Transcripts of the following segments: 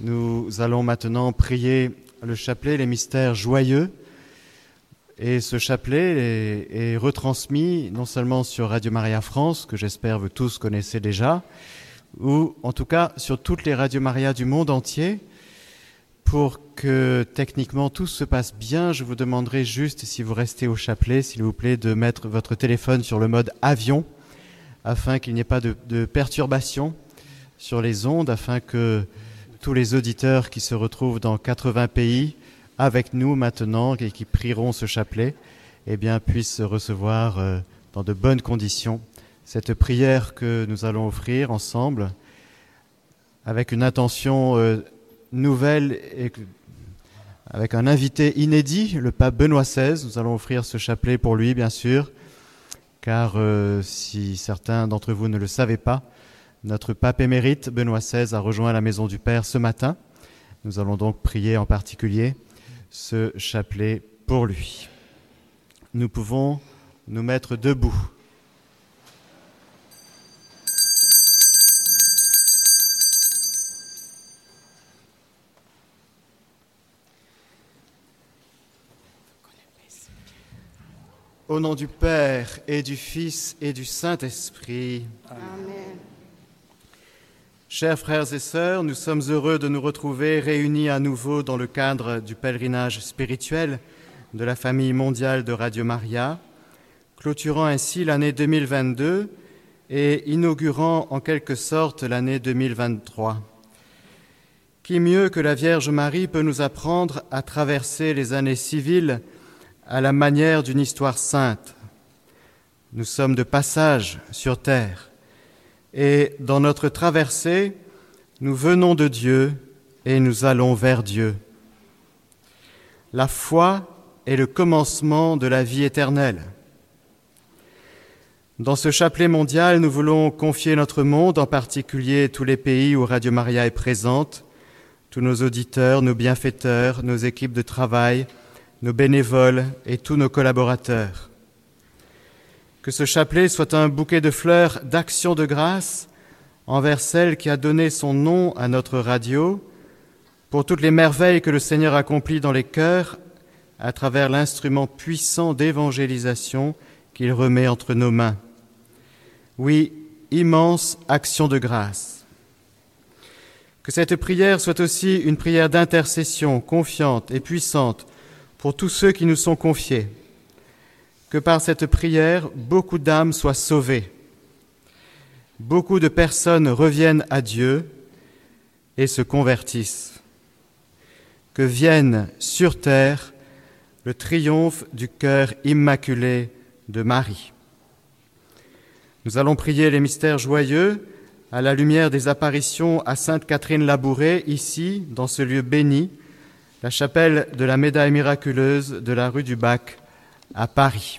Nous allons maintenant prier le chapelet, les mystères joyeux. Et ce chapelet est, retransmis non seulement sur Radio Maria France, que j'espère vous tous connaissez déjà, ou en tout cas sur toutes les Radio Maria du monde entier. Pour que techniquement tout se passe bien, je vous demanderai juste, si vous restez au chapelet, s'il vous plaît, de mettre votre téléphone sur le mode avion, afin qu'il n'y ait pas de, de perturbation sur les ondes, afin que tous les auditeurs qui se retrouvent dans 80 pays avec nous maintenant et qui prieront ce chapelet, eh bien, puissent recevoir euh, dans de bonnes conditions cette prière que nous allons offrir ensemble avec une intention euh, nouvelle et avec un invité inédit, le pape Benoît XVI. Nous allons offrir ce chapelet pour lui, bien sûr, car euh, si certains d'entre vous ne le savaient pas, notre pape émérite Benoît XVI a rejoint la maison du Père ce matin. Nous allons donc prier en particulier ce chapelet pour lui. Nous pouvons nous mettre debout. Au nom du Père et du Fils et du Saint-Esprit. Amen. Chers frères et sœurs, nous sommes heureux de nous retrouver réunis à nouveau dans le cadre du pèlerinage spirituel de la famille mondiale de Radio Maria, clôturant ainsi l'année 2022 et inaugurant en quelque sorte l'année 2023. Qui mieux que la Vierge Marie peut nous apprendre à traverser les années civiles à la manière d'une histoire sainte? Nous sommes de passage sur terre et dans notre traversée, nous venons de Dieu et nous allons vers Dieu. La foi est le commencement de la vie éternelle. Dans ce chapelet mondial, nous voulons confier notre monde, en particulier tous les pays où Radio Maria est présente, tous nos auditeurs, nos bienfaiteurs, nos équipes de travail, nos bénévoles et tous nos collaborateurs. Que ce chapelet soit un bouquet de fleurs d'action de grâce envers celle qui a donné son nom à notre radio, pour toutes les merveilles que le Seigneur accomplit dans les cœurs à travers l'instrument puissant d'évangélisation qu'il remet entre nos mains. Oui, immense action de grâce. Que cette prière soit aussi une prière d'intercession confiante et puissante pour tous ceux qui nous sont confiés que par cette prière, beaucoup d'âmes soient sauvées, beaucoup de personnes reviennent à Dieu et se convertissent, que vienne sur terre le triomphe du cœur immaculé de Marie. Nous allons prier les mystères joyeux à la lumière des apparitions à Sainte Catherine Labourée, ici, dans ce lieu béni, la chapelle de la médaille miraculeuse de la rue du Bac à Paris.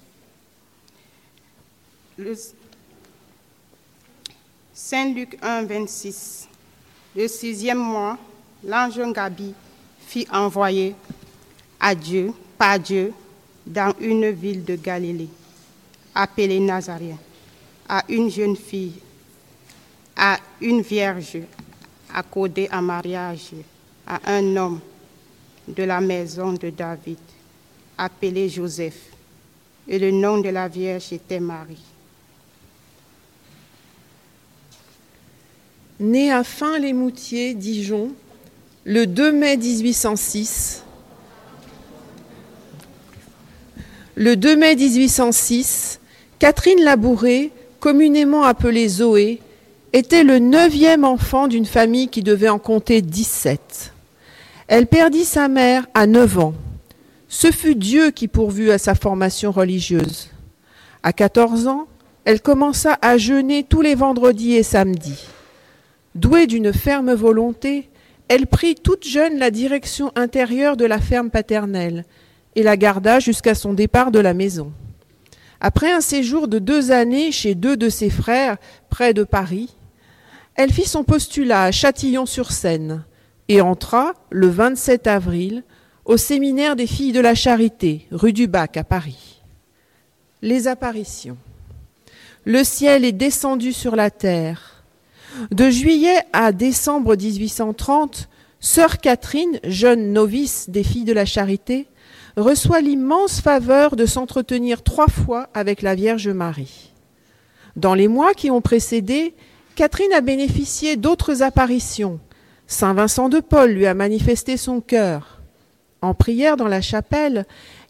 Le... Saint Luc 1, 26. Le sixième mois, l'ange Gabi fit envoyer à Dieu, par Dieu, dans une ville de Galilée, appelée Nazareth, à une jeune fille, à une vierge, accordée en mariage à un homme de la maison de David, appelé Joseph, et le nom de la vierge était Marie. Né à Fin-les-Moutiers, Dijon, le 2 mai 1806. Le 2 mai 1806, Catherine Labouré, communément appelée Zoé, était le neuvième enfant d'une famille qui devait en compter 17. Elle perdit sa mère à 9 ans. Ce fut Dieu qui pourvut à sa formation religieuse. À 14 ans, elle commença à jeûner tous les vendredis et samedis. Douée d'une ferme volonté, elle prit toute jeune la direction intérieure de la ferme paternelle et la garda jusqu'à son départ de la maison. Après un séjour de deux années chez deux de ses frères, près de Paris, elle fit son postulat à Châtillon-sur-Seine et entra, le 27 avril, au séminaire des filles de la Charité, rue du Bac à Paris. Les apparitions. Le ciel est descendu sur la terre. De juillet à décembre 1830, sœur Catherine, jeune novice des filles de la Charité, reçoit l'immense faveur de s'entretenir trois fois avec la Vierge Marie. Dans les mois qui ont précédé, Catherine a bénéficié d'autres apparitions. Saint Vincent de Paul lui a manifesté son cœur. En prière dans la chapelle,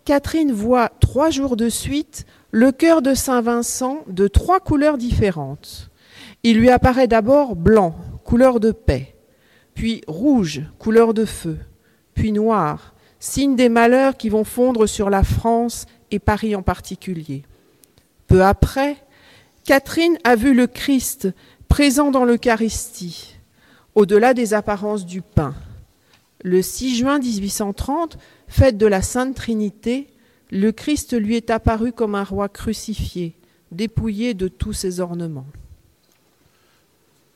Catherine voit trois jours de suite le cœur de Saint Vincent de trois couleurs différentes. Il lui apparaît d'abord blanc, couleur de paix, puis rouge, couleur de feu, puis noir, signe des malheurs qui vont fondre sur la France et Paris en particulier. Peu après, Catherine a vu le Christ présent dans l'Eucharistie, au-delà des apparences du pain. Le 6 juin 1830, fête de la Sainte Trinité, le Christ lui est apparu comme un roi crucifié, dépouillé de tous ses ornements.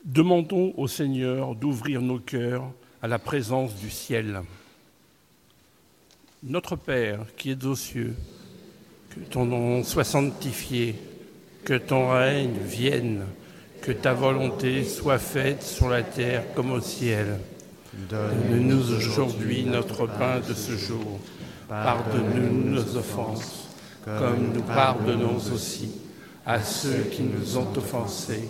Demandons au Seigneur d'ouvrir nos cœurs à la présence du ciel. Notre Père qui es aux cieux, que ton nom soit sanctifié, que ton règne vienne que ta volonté soit faite sur la terre comme au ciel. Donne-nous aujourd'hui notre pain de ce jour. Pardonne-nous nos offenses, comme nous pardonnons aussi à ceux qui nous ont offensés.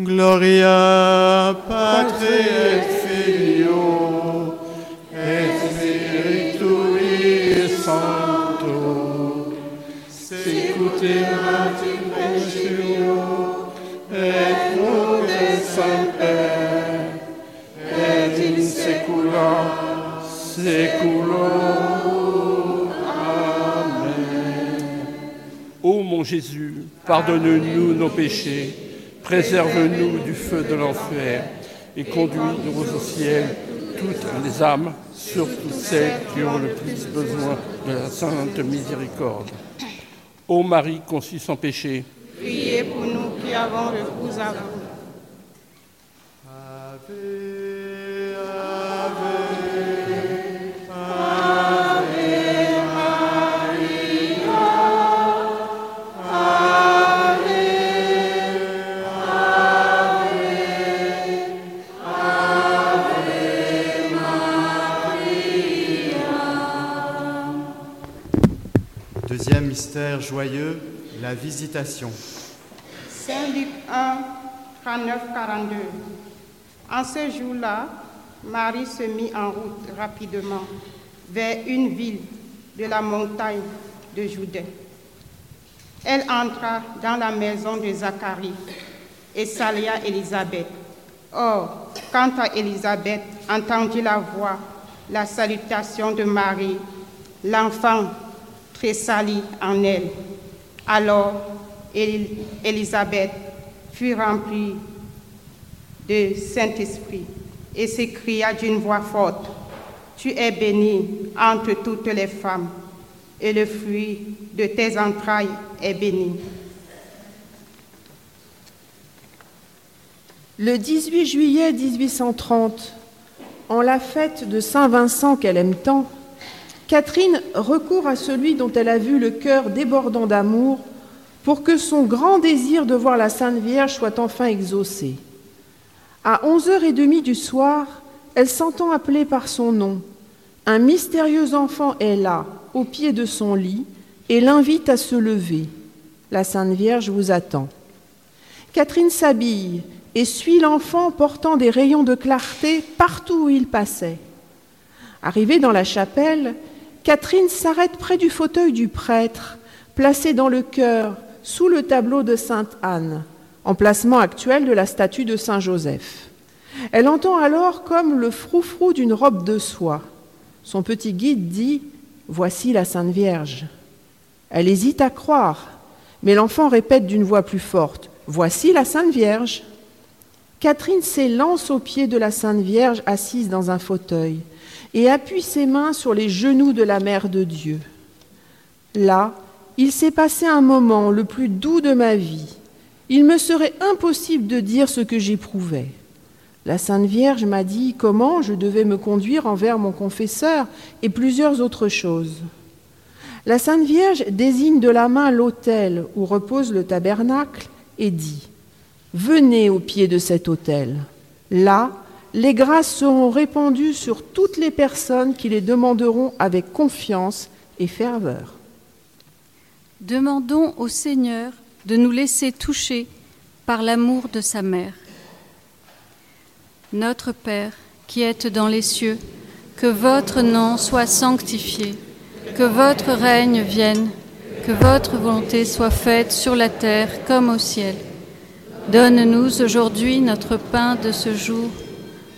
Gloria Patri et Filio et Spiritui Sancto. Secuterat in pensione et nunc et semper et in saecula saeculorum. Amen. Ô mon Jésus, pardonne-nous nos péchés, préserve-nous du feu de l'enfer, et conduis-nous au ciel toutes les âmes, surtout celles qui ont le plus besoin de la sainte miséricorde. Ô Marie conçue sans péché, Priez pour nous qui avons recours à vous. Ave, visitation. Saint Luc 1, 39, 42. En ce jour-là, Marie se mit en route rapidement vers une ville de la montagne de Judée. Elle entra dans la maison de Zacharie et salia Élisabeth. Or, quand à Élisabeth entendit la voix, la salutation de Marie, l'enfant tressaillit en elle. Alors, Éli- Élisabeth fut remplie de Saint-Esprit et s'écria d'une voix forte, Tu es bénie entre toutes les femmes, et le fruit de tes entrailles est béni. Le 18 juillet 1830, en la fête de Saint-Vincent qu'elle aime tant, Catherine recourt à celui dont elle a vu le cœur débordant d'amour pour que son grand désir de voir la Sainte Vierge soit enfin exaucé. À 11h30 du soir, elle s'entend appeler par son nom. Un mystérieux enfant est là, au pied de son lit, et l'invite à se lever. La Sainte Vierge vous attend. Catherine s'habille et suit l'enfant portant des rayons de clarté partout où il passait. Arrivée dans la chapelle, Catherine s'arrête près du fauteuil du prêtre, placé dans le chœur, sous le tableau de Sainte Anne, emplacement actuel de la statue de Saint Joseph. Elle entend alors comme le froufrou d'une robe de soie. Son petit guide dit Voici la Sainte Vierge. Elle hésite à croire, mais l'enfant répète d'une voix plus forte Voici la Sainte Vierge. Catherine s'élance aux pieds de la Sainte Vierge assise dans un fauteuil et appuie ses mains sur les genoux de la Mère de Dieu. Là, il s'est passé un moment le plus doux de ma vie. Il me serait impossible de dire ce que j'éprouvais. La Sainte Vierge m'a dit comment je devais me conduire envers mon confesseur et plusieurs autres choses. La Sainte Vierge désigne de la main l'autel où repose le tabernacle et dit Venez au pied de cet autel. Là, les grâces seront répandues sur toutes les personnes qui les demanderont avec confiance et ferveur. Demandons au Seigneur de nous laisser toucher par l'amour de sa mère. Notre Père, qui êtes dans les cieux, que votre nom soit sanctifié, que votre règne vienne, que votre volonté soit faite sur la terre comme au ciel. Donne-nous aujourd'hui notre pain de ce jour.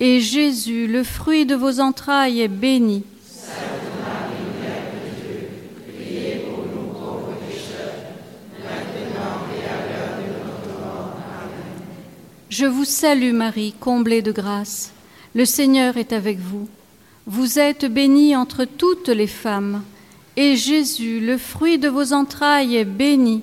et Jésus, le fruit de vos entrailles, est béni. Je vous salue Marie, comblée de grâce. Le Seigneur est avec vous. Vous êtes bénie entre toutes les femmes, et Jésus, le fruit de vos entrailles, est béni.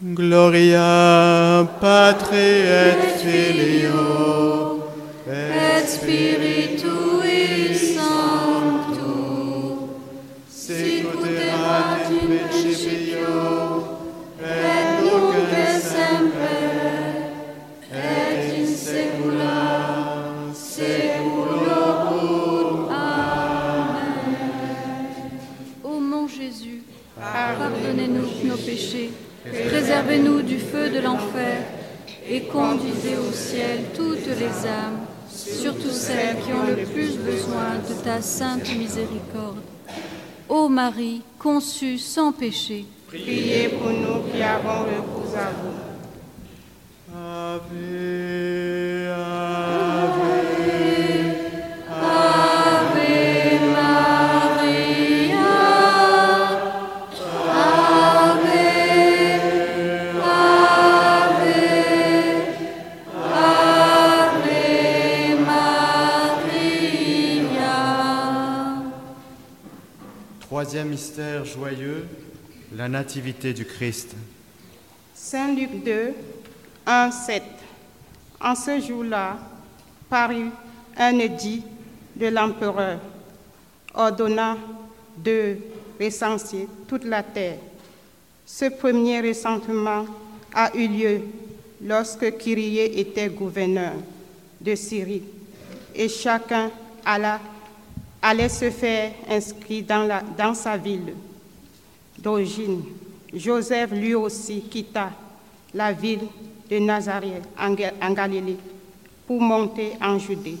Gloria Patri et Filio Et Spiritui de ta sainte miséricorde. Ô Marie, conçue sans péché, Priez pour nous qui avons recours à vous. Ave, Troisième mystère joyeux, la nativité du Christ. Saint Luc 2, 1, 7. En ce jour-là, parut un édit de l'empereur ordonnant de recenser toute la terre. Ce premier recensement a eu lieu lorsque Kyrie était gouverneur de Syrie et chacun alla- allait se faire inscrire dans, sa ville d'origine Joseph lui aussi quitta la ville de Nazareth en Ga- en Galilée pour monter en Judée,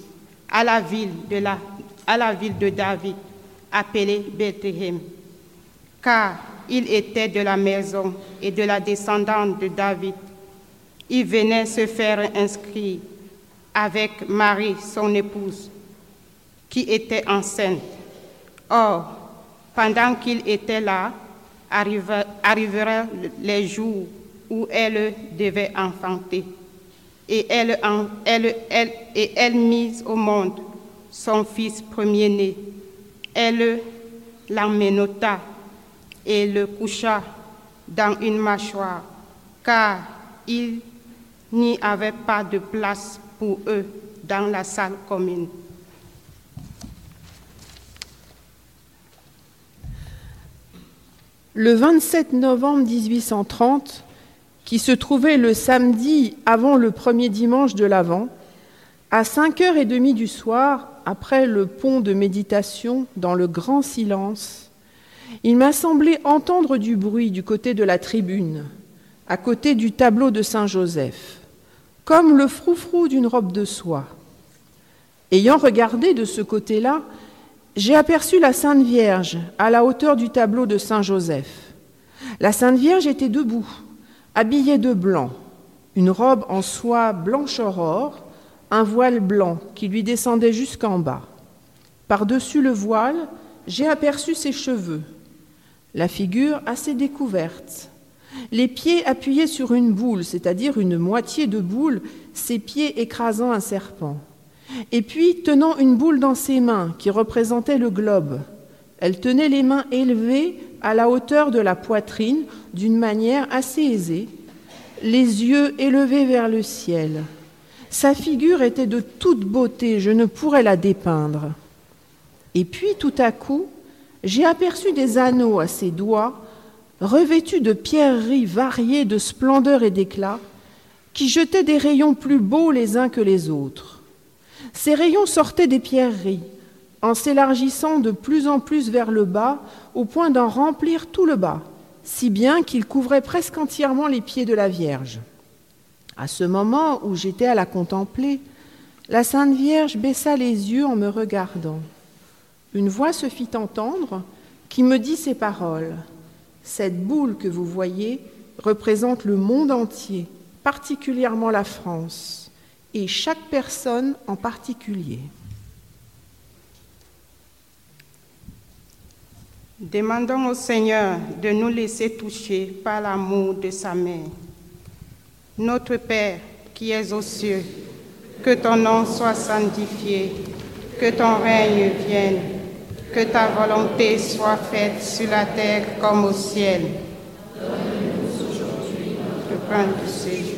à la ville de, la, à la ville de David, appelée Bethléem, car il était de la maison et de la descendante de David. Il venait se faire inscrire avec Marie, son épouse, qui était enceinte. Or, pendant qu'il était là, arriveraient les jours où elle devait enfanter. Et elle- et elle mise au monde son fils premier-né. Elle l'emmenota et le coucha dans une mâchoire, car il n'y avait pas de place pour eux dans la salle commune. Le 27 novembre 1830, qui se trouvait le samedi avant le premier dimanche de l'Avent, à 5h30 du soir, après le pont de méditation, dans le grand silence, il m'a semblé entendre du bruit du côté de la tribune, à côté du tableau de Saint-Joseph, comme le froufrou d'une robe de soie. Ayant regardé de ce côté-là, j'ai aperçu la Sainte Vierge à la hauteur du tableau de Saint Joseph. La Sainte Vierge était debout, habillée de blanc, une robe en soie blanche aurore, un voile blanc qui lui descendait jusqu'en bas. Par-dessus le voile, j'ai aperçu ses cheveux, la figure assez découverte, les pieds appuyés sur une boule, c'est-à-dire une moitié de boule, ses pieds écrasant un serpent et puis tenant une boule dans ses mains qui représentait le globe. Elle tenait les mains élevées à la hauteur de la poitrine d'une manière assez aisée, les yeux élevés vers le ciel. Sa figure était de toute beauté, je ne pourrais la dépeindre. Et puis tout à coup, j'ai aperçu des anneaux à ses doigts, revêtus de pierreries variées de splendeur et d'éclat, qui jetaient des rayons plus beaux les uns que les autres. Ces rayons sortaient des pierreries, en s'élargissant de plus en plus vers le bas, au point d'en remplir tout le bas, si bien qu'ils couvraient presque entièrement les pieds de la Vierge. À ce moment où j'étais à la contempler, la Sainte Vierge baissa les yeux en me regardant. Une voix se fit entendre qui me dit ces paroles. Cette boule que vous voyez représente le monde entier, particulièrement la France et chaque personne en particulier. Demandons au Seigneur de nous laisser toucher par l'amour de sa mère. Notre Père qui es aux cieux, que ton nom soit sanctifié, que ton règne vienne, que ta volonté soit faite sur la terre comme au ciel. Donne-nous aujourd'hui de ce.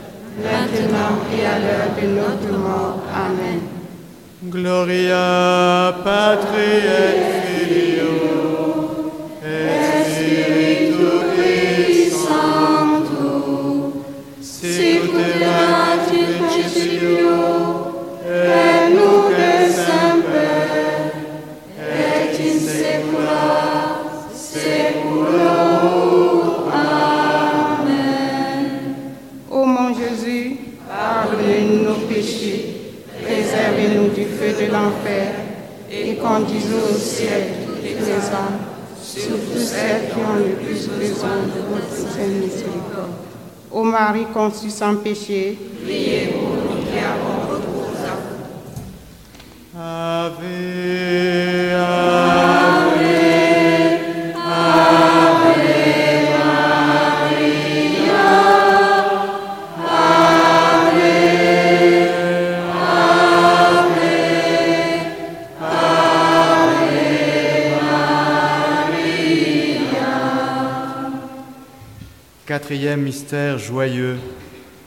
maintenant et à l'heure de notre mort. Amen. Gloria Patri et Filio Quatrième mystère joyeux,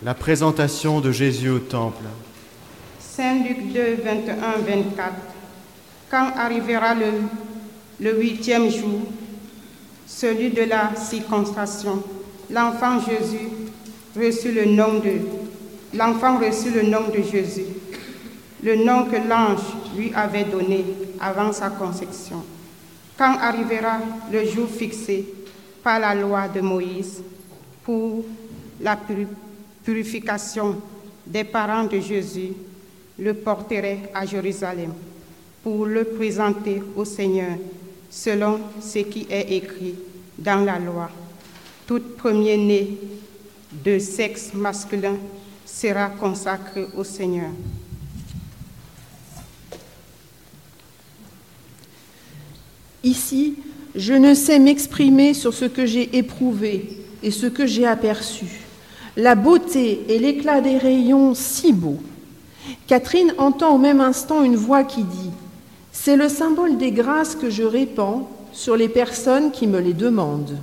la présentation de Jésus au temple. Saint Luc 2, 21, 24. Quand arrivera le, le huitième jour, celui de la circonstration, l'enfant Jésus reçut le nom de l'enfant reçut le nom de Jésus, le nom que l'ange lui avait donné avant sa conception. Quand arrivera le jour fixé par la loi de Moïse pour la puri- purification des parents de Jésus, le porterait à Jérusalem pour le présenter au Seigneur selon ce qui est écrit dans la loi. Tout premier-né de sexe masculin sera consacré au Seigneur. Ici, je ne sais m'exprimer sur ce que j'ai éprouvé et ce que j'ai aperçu. La beauté et l'éclat des rayons si beaux. Catherine entend au même instant une voix qui dit C'est le symbole des grâces que je répands sur les personnes qui me les demandent.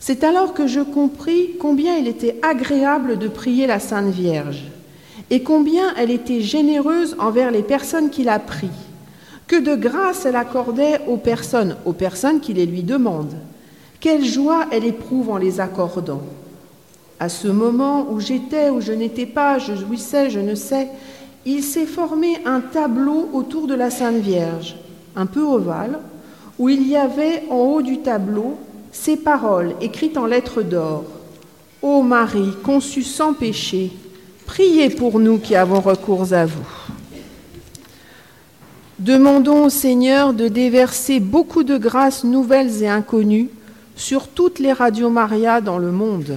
C'est alors que je compris combien il était agréable de prier la Sainte Vierge et combien elle était généreuse envers les personnes qui la prient. Que de grâce elle accordait aux personnes, aux personnes qui les lui demandent. Quelle joie elle éprouve en les accordant. À ce moment où j'étais, où je n'étais pas, je jouissais, je ne sais, il s'est formé un tableau autour de la Sainte Vierge, un peu ovale, où il y avait en haut du tableau ces paroles écrites en lettres d'or. Ô Marie, conçue sans péché, priez pour nous qui avons recours à vous. Demandons au Seigneur de déverser beaucoup de grâces nouvelles et inconnues sur toutes les radios Maria dans le monde.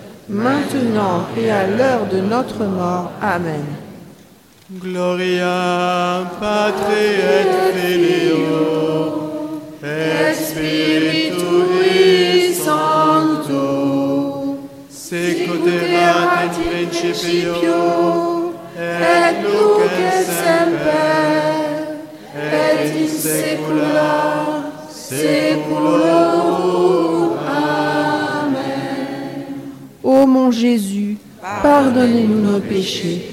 maintenant et à l'heure de notre mort. Amen. Gloria Patri et Filio et Spiritui Sancto sicut erat in principio et nunc et semper et in saecula saeculorum. Jésus, pardonnez-nous nos péchés,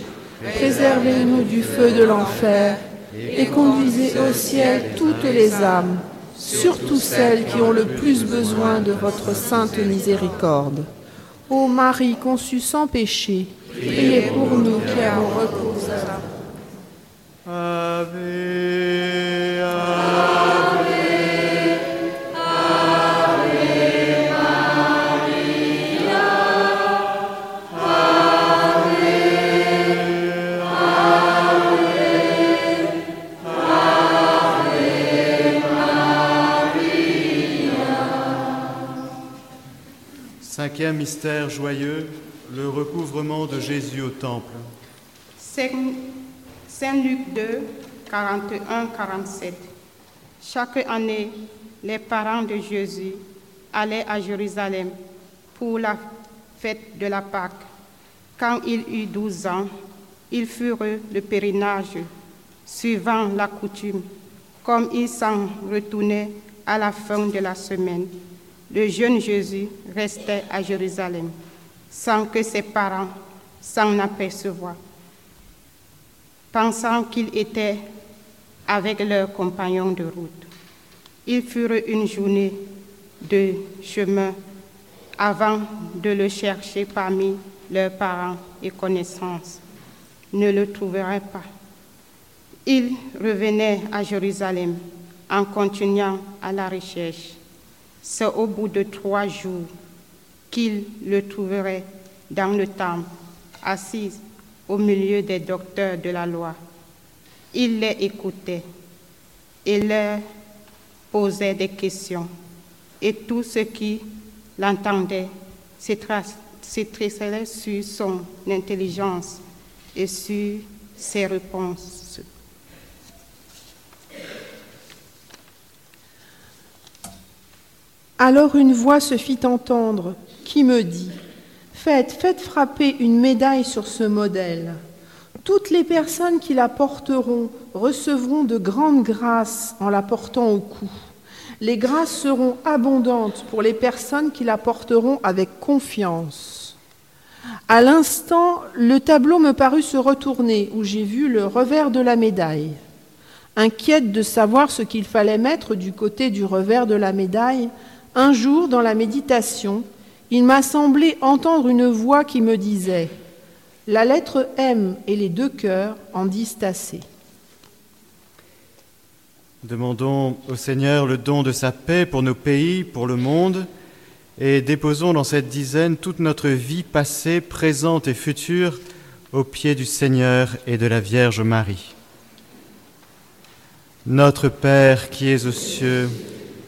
préservez-nous du feu de l'enfer et conduisez au ciel toutes les âmes, surtout celles qui ont le plus besoin de votre sainte miséricorde. Ô Marie conçue sans péché, priez pour nous qui avons recours à vous. Ave, Cinquième mystère joyeux, le recouvrement de Jésus au temple. Saint Luc 2, 41-47. Chaque année, les parents de Jésus allaient à Jérusalem pour la fête de la Pâque. Quand il eut 12 ans, ils furent le pèlerinage, suivant la coutume. Comme ils s'en retournaient à la fin de la semaine, le jeune Jésus restait à Jérusalem sans que ses parents s'en apercevoient, pensant qu'il était avec leurs compagnons de route. Ils furent une journée de chemin avant de le chercher parmi leurs parents et connaissances. Ne le trouveraient pas. Ils revenaient à Jérusalem en continuant à la recherche. C'est au bout de trois jours qu'ils le trouveraient dans le temple, assis au milieu des docteurs de la loi. Il les écoutait et leur posait des questions, et tous ceux qui l'entendaient s'étrisseraient sur son intelligence et sur ses réponses. Alors une voix se fit entendre qui me dit Faites, faites frapper une médaille sur ce modèle. Toutes les personnes qui la porteront recevront de grandes grâces en la portant au cou. Les grâces seront abondantes pour les personnes qui la porteront avec confiance. À l'instant, le tableau me parut se retourner, où j'ai vu le revers de la médaille. Inquiète de savoir ce qu'il fallait mettre du côté du revers de la médaille, un jour, dans la méditation, il m'a semblé entendre une voix qui me disait La lettre M et les deux cœurs en disent assez. Demandons au Seigneur le don de sa paix pour nos pays, pour le monde, et déposons dans cette dizaine toute notre vie passée, présente et future aux pieds du Seigneur et de la Vierge Marie. Notre Père qui es aux cieux,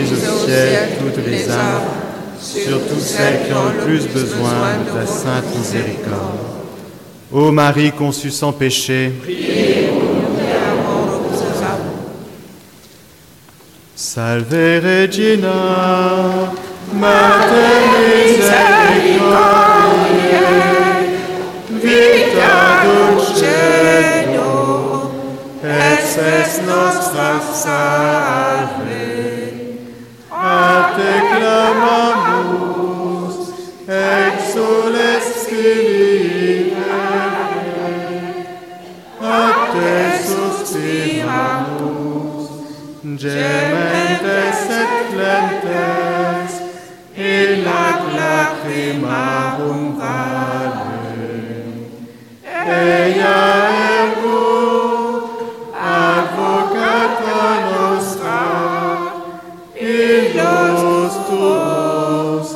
au ciel toutes les âmes, surtout celles qui ont le plus besoin de ta sainte miséricorde. Ô Marie conçue sans péché, Salve Regina, Mater misericordiae, vita dulcedo, et spes nostra salve. Illos tuos,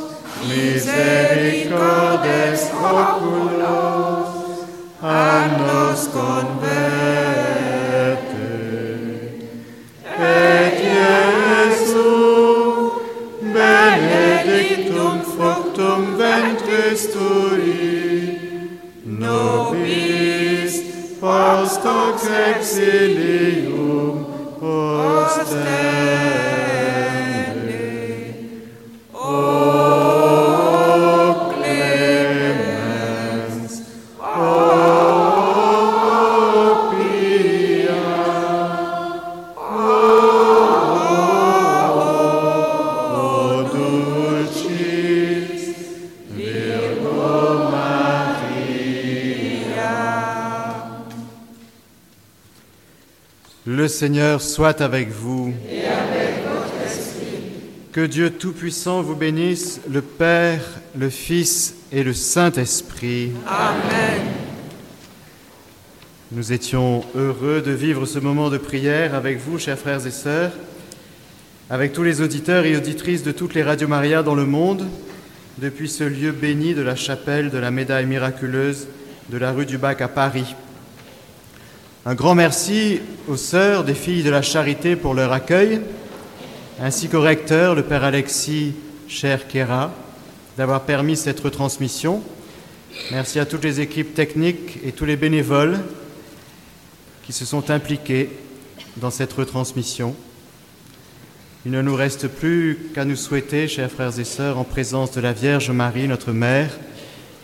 misericordes oculos, a nos converte. Et Iesu, benedictum fructum ventris tui, nobis post hoc exilium ostende. Seigneur soit avec vous. Et avec votre esprit. Que Dieu Tout-Puissant vous bénisse, le Père, le Fils et le Saint-Esprit. Amen. Nous étions heureux de vivre ce moment de prière avec vous, chers frères et sœurs, avec tous les auditeurs et auditrices de toutes les radios Maria dans le monde, depuis ce lieu béni de la chapelle de la médaille miraculeuse de la rue du Bac à Paris. Un grand merci aux sœurs des filles de la charité pour leur accueil, ainsi qu'au recteur, le Père Alexis Cher-Kera, d'avoir permis cette retransmission. Merci à toutes les équipes techniques et tous les bénévoles qui se sont impliqués dans cette retransmission. Il ne nous reste plus qu'à nous souhaiter, chers frères et sœurs, en présence de la Vierge Marie, notre Mère,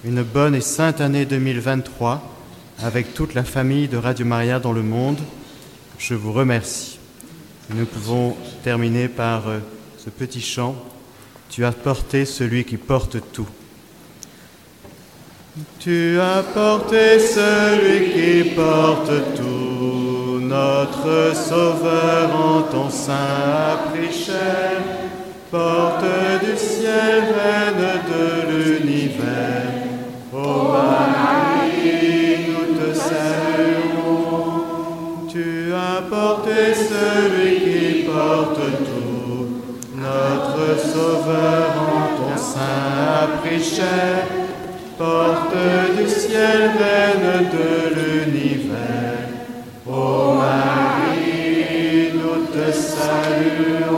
une bonne et sainte année 2023 avec toute la famille de Radio Maria dans le monde. Je vous remercie. Nous pouvons terminer par euh, ce petit chant. Tu as porté celui qui porte tout. Tu as porté celui qui porte tout, notre Sauveur en ton sein a pris chair, porte du ciel, reine de l'univers. Ô porter celui qui porte tout. Notre Sauveur en ton sein a porte du ciel veine de l'univers. Ô Marie, nous te saluons.